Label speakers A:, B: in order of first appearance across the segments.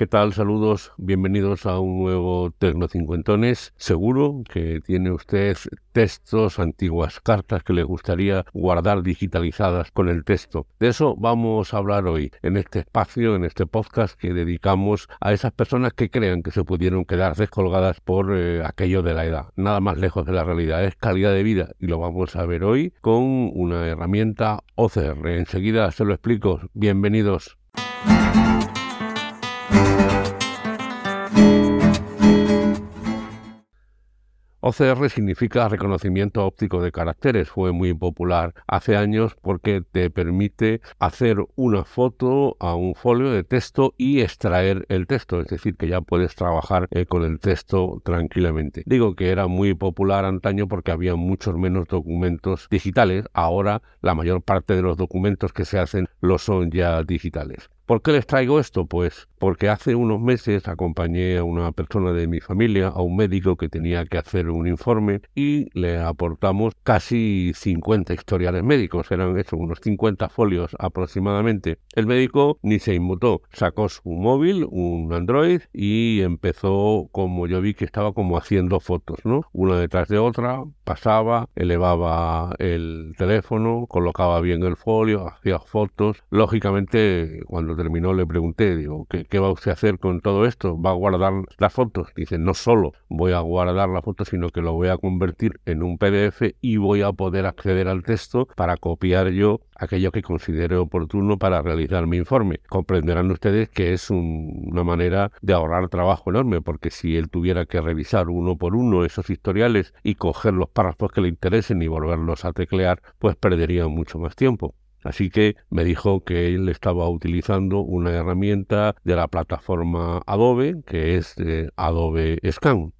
A: ¿Qué tal? Saludos, bienvenidos a un nuevo Tecnocincuentones. Seguro que tiene usted textos, antiguas cartas que le gustaría guardar digitalizadas con el texto. De eso vamos a hablar hoy en este espacio, en este podcast que dedicamos a esas personas que crean que se pudieron quedar descolgadas por eh, aquello de la edad. Nada más lejos de la realidad, es calidad de vida y lo vamos a ver hoy con una herramienta OCR. Enseguida se lo explico. Bienvenidos. OCR significa reconocimiento óptico de caracteres. Fue muy popular hace años porque te permite hacer una foto a un folio de texto y extraer el texto, es decir, que ya puedes trabajar eh, con el texto tranquilamente. Digo que era muy popular antaño porque había muchos menos documentos digitales. Ahora la mayor parte de los documentos que se hacen lo son ya digitales. ¿Por qué les traigo esto? Pues porque hace unos meses acompañé a una persona de mi familia, a un médico que tenía que hacer un informe y le aportamos casi 50 historiales médicos, eran eso, unos 50 folios aproximadamente. El médico ni se inmutó, sacó su móvil, un Android y empezó, como yo vi que estaba como haciendo fotos, ¿no? Una detrás de otra, pasaba, elevaba el teléfono, colocaba bien el folio, hacía fotos. Lógicamente, cuando terminó le pregunté, digo, ¿qué, va usted a hacer con todo esto? ¿Va a guardar las fotos? Dice, no solo voy a guardar las fotos, sino que lo voy a convertir en un PDF y voy a poder acceder al texto para copiar yo aquello que considere oportuno para realizar mi informe. Comprenderán ustedes que es una manera de ahorrar trabajo enorme, porque si él tuviera que revisar uno por uno esos historiales y coger los párrafos que le interesen y volverlos a teclear, pues perdería mucho más tiempo. Así que me dijo que él estaba utilizando una herramienta de la plataforma Adobe, que es Adobe Scan.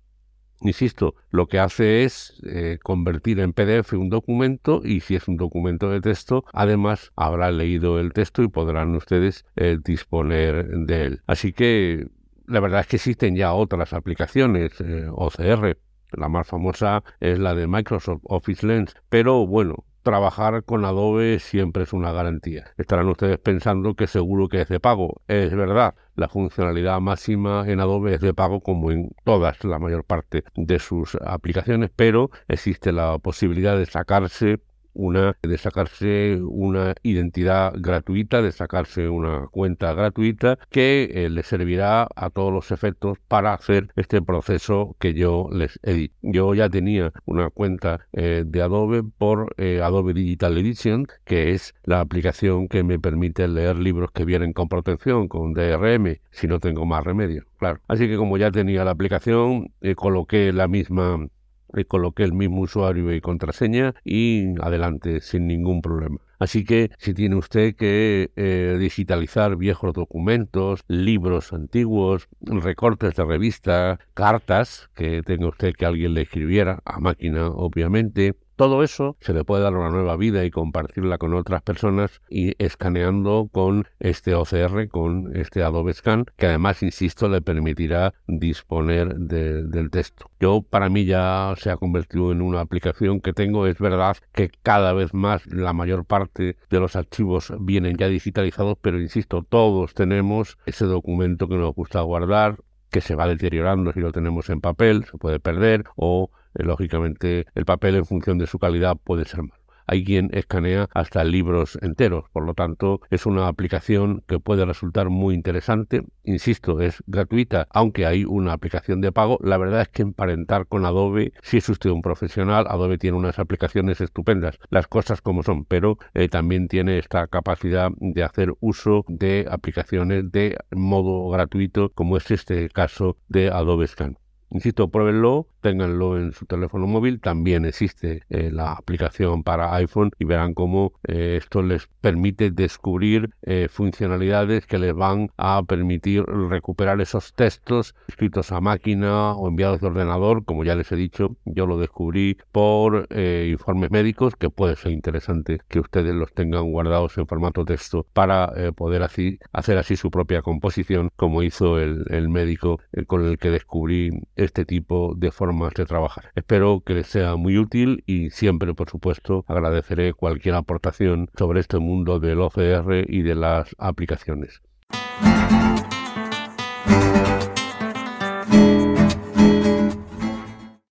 A: Insisto, lo que hace es eh, convertir en PDF un documento y si es un documento de texto, además habrá leído el texto y podrán ustedes eh, disponer de él. Así que la verdad es que existen ya otras aplicaciones eh, OCR. La más famosa es la de Microsoft Office Lens, pero bueno, trabajar con Adobe siempre es una garantía. Estarán ustedes pensando que seguro que es de pago. Es verdad, la funcionalidad máxima en Adobe es de pago como en todas, la mayor parte de sus aplicaciones, pero existe la posibilidad de sacarse una de sacarse una identidad gratuita, de sacarse una cuenta gratuita que eh, les servirá a todos los efectos para hacer este proceso que yo les he dicho. Yo ya tenía una cuenta eh, de Adobe por eh, Adobe Digital Edition, que es la aplicación que me permite leer libros que vienen con protección, con DRM, si no tengo más remedio, claro. Así que como ya tenía la aplicación, coloqué la misma le coloqué el mismo usuario y contraseña y adelante sin ningún problema. Así que si tiene usted que eh, digitalizar viejos documentos, libros antiguos, recortes de revista, cartas que tenga usted que alguien le escribiera a máquina, obviamente, todo eso se le puede dar una nueva vida y compartirla con otras personas y escaneando con este OCR, con este Adobe Scan, que además, insisto, le permitirá disponer del texto. Yo, para mí, ya se ha convertido en una aplicación que tengo. Es verdad que cada vez más la mayor parte de los archivos vienen ya digitalizados, pero insisto, todos tenemos ese documento que nos gusta guardar, que se va deteriorando si lo tenemos en papel, se puede perder o lógicamente el papel en función de su calidad puede ser malo. Hay quien escanea hasta libros enteros, por lo tanto es una aplicación que puede resultar muy interesante. Insisto, es gratuita, aunque hay una aplicación de pago. La verdad es que emparentar con Adobe, si es usted un profesional, Adobe tiene unas aplicaciones estupendas, las cosas como son, pero eh, también tiene esta capacidad de hacer uso de aplicaciones de modo gratuito, como es este caso de Adobe Scan. Insisto, pruébenlo, ténganlo en su teléfono móvil. También existe eh, la aplicación para iPhone y verán cómo eh, esto les permite descubrir eh, funcionalidades que les van a permitir recuperar esos textos escritos a máquina o enviados de ordenador. Como ya les he dicho, yo lo descubrí por informes médicos, que puede ser interesante que ustedes los tengan guardados en formato texto para poder así, hacer así su propia composición, como hizo el, el médico con el que descubrí este tipo de formas de trabajar. Espero que les sea muy útil y siempre, por supuesto, agradeceré cualquier aportación sobre este mundo del OCR y de las aplicaciones.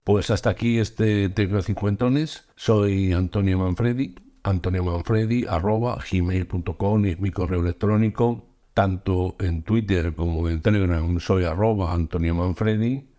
A: Pues hasta aquí este Tecnocincuentones. Soy Antonio Manfredi, Antonio Manfredi, arroba gmail.com es mi correo electrónico. Tanto en Twitter como en Telegram soy arroba Antonio Manfredi.